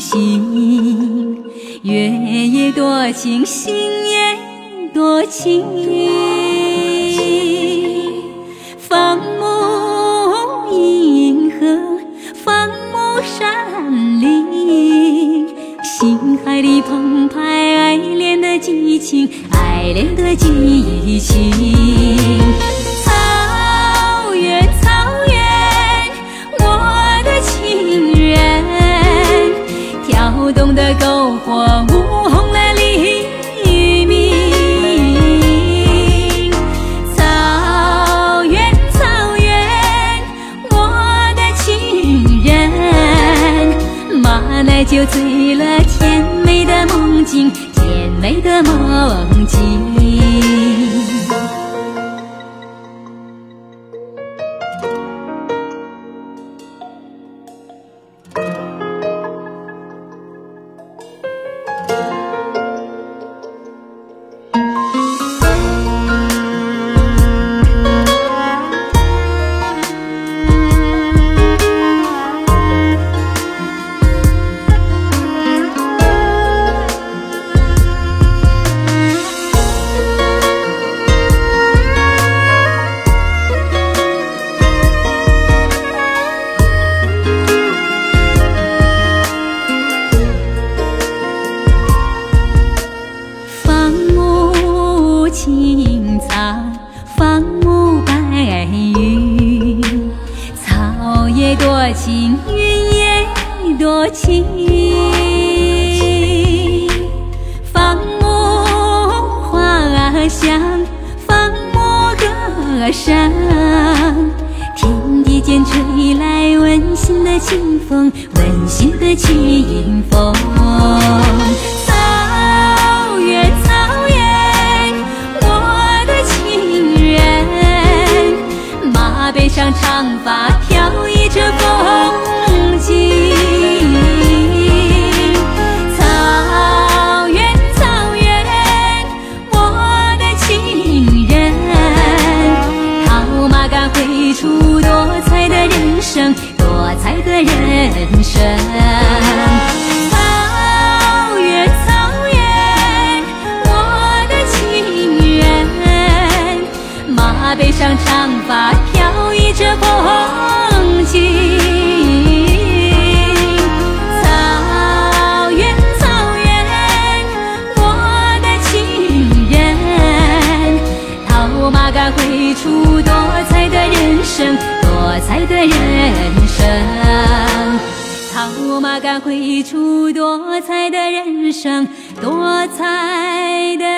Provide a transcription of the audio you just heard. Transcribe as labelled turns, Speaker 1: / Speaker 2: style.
Speaker 1: 心，月也多情，星也多情。放牧银河，放牧山林，心海里澎湃爱恋的激情，爱恋的激情。我舞红了黎明，草原草原，我的情人，马奶酒醉了甜美的梦境，甜美的梦境。青草，放牧白云，草也多情，云也多情。放牧花香，放牧歌声。天地间吹来温馨的清风，温馨的清音。长发飘逸。着风景，草原，草原，我的情人，套马杆挥出多彩的人生，多彩的人生。草原，草原，我的情人，马背上长发绘出多彩的人生，多彩的人生。套马杆绘出多彩的人生，多彩的。